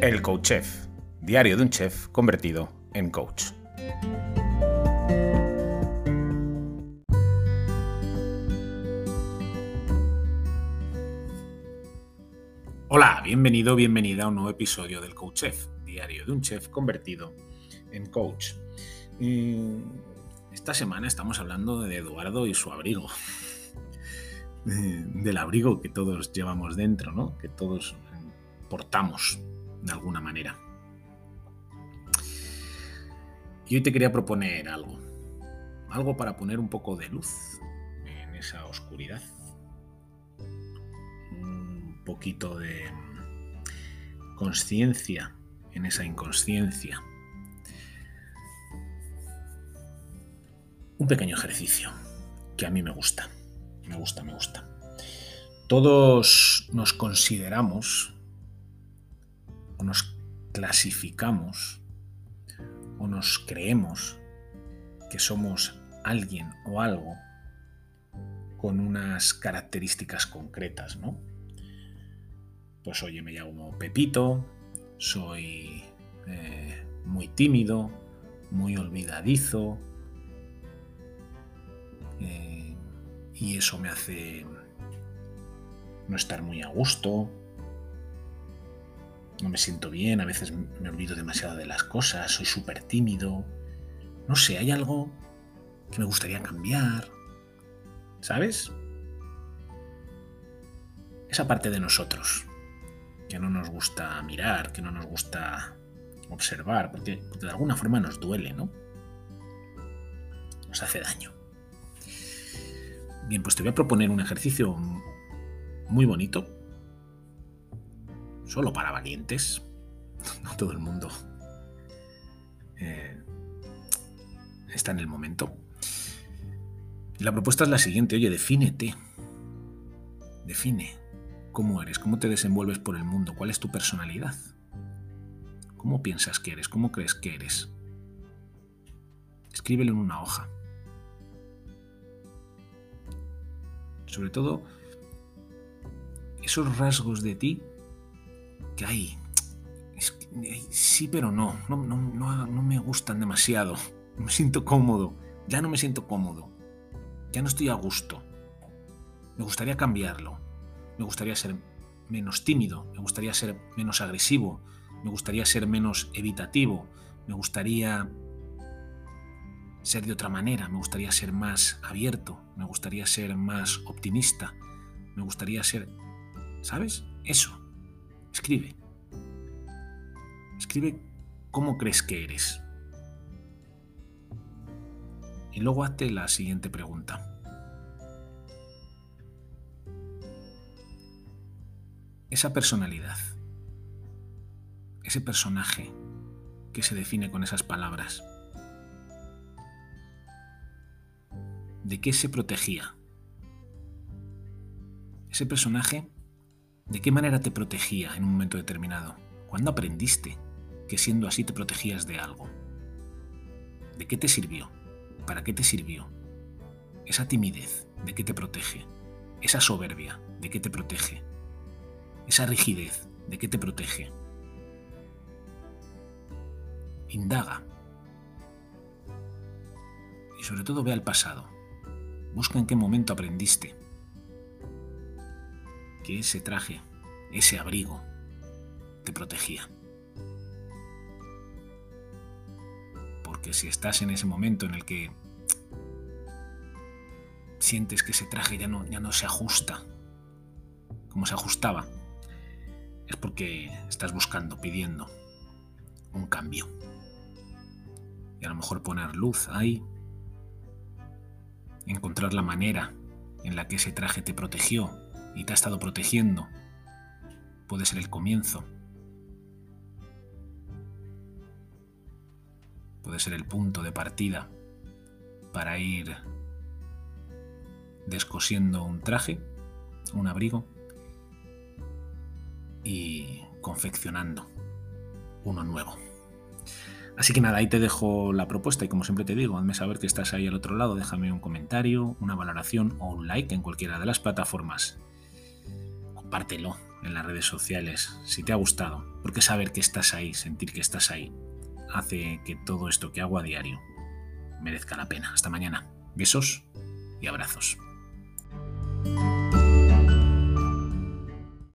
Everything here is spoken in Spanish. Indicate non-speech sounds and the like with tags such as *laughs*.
El Coach Chef, diario de un chef convertido en coach. Hola, bienvenido, bienvenida a un nuevo episodio del Coach Chef, diario de un chef convertido en coach. esta semana estamos hablando de Eduardo y su abrigo. *laughs* del abrigo que todos llevamos dentro, ¿no? Que todos portamos de alguna manera. Y hoy te quería proponer algo. Algo para poner un poco de luz en esa oscuridad. Un poquito de conciencia en esa inconsciencia. Un pequeño ejercicio que a mí me gusta. Me gusta, me gusta. Todos nos consideramos clasificamos o nos creemos que somos alguien o algo con unas características concretas, ¿no? Pues oye, me llamo Pepito, soy eh, muy tímido, muy olvidadizo, eh, y eso me hace no estar muy a gusto, no me siento bien, a veces me olvido demasiado de las cosas, soy súper tímido. No sé, hay algo que me gustaría cambiar. ¿Sabes? Esa parte de nosotros, que no nos gusta mirar, que no nos gusta observar, porque, de alguna forma nos duele, ¿no? Nos hace daño. Bien, pues te voy a proponer un ejercicio muy bonito solo para valientes. *laughs* No todo el mundo eh, está en el momento. La propuesta es la siguiente, oye, defínete. Define cómo eres, cómo te desenvuelves por el mundo, cuál es tu personalidad. ¿Cómo piensas que eres? ¿Cómo crees que eres? Escríbelo en una hoja. Sobre todo, esos rasgos de ti que hay. sí, pero no. No, no me gustan demasiado. No me siento cómodo. Ya no me siento cómodo. Ya no estoy a gusto. Me gustaría cambiarlo. Me gustaría ser menos tímido. Me gustaría ser menos agresivo. Me gustaría ser menos evitativo. Me gustaría ser de otra manera. Me gustaría ser más abierto. Me gustaría ser más optimista. Me gustaría ser... ¿Sabes? Eso. Escribe. Escribe cómo crees que eres. Y luego hazte la siguiente pregunta. Esa personalidad, ese personaje que se define con esas palabras, ¿de qué se protegía? Ese personaje ¿De qué manera te protegía en un momento determinado? ¿Cuándo aprendiste que siendo así te protegías de algo? ¿De qué te sirvió? ¿Para qué te sirvió? Esa timidez, ¿de qué te protege? Esa soberbia, ¿de qué te protege? Esa rigidez, ¿de qué te protege? Indaga. Y sobre todo ve al pasado. Busca en qué momento aprendiste que ese traje, ese abrigo, te protegía. Porque si estás en ese momento en el que sientes que ese traje ya no, ya no se ajusta como se ajustaba, es porque estás buscando, pidiendo un cambio. Y a lo mejor poner luz ahí, encontrar la manera en la que ese traje te protegió y te ha estado protegiendo. Puede ser el comienzo. Puede ser el punto de partida para ir descosiendo un traje, un abrigo y confeccionando uno nuevo. Así que nada, ahí te dejo la propuesta y como siempre te digo, hazme saber que estás ahí al otro lado, déjame un comentario, una valoración o un like en cualquiera de las plataformas compártelo en las redes sociales si te ha gustado, porque saber que estás ahí, sentir que estás ahí, hace que todo esto que hago a diario merezca la pena. Hasta mañana. Besos y abrazos.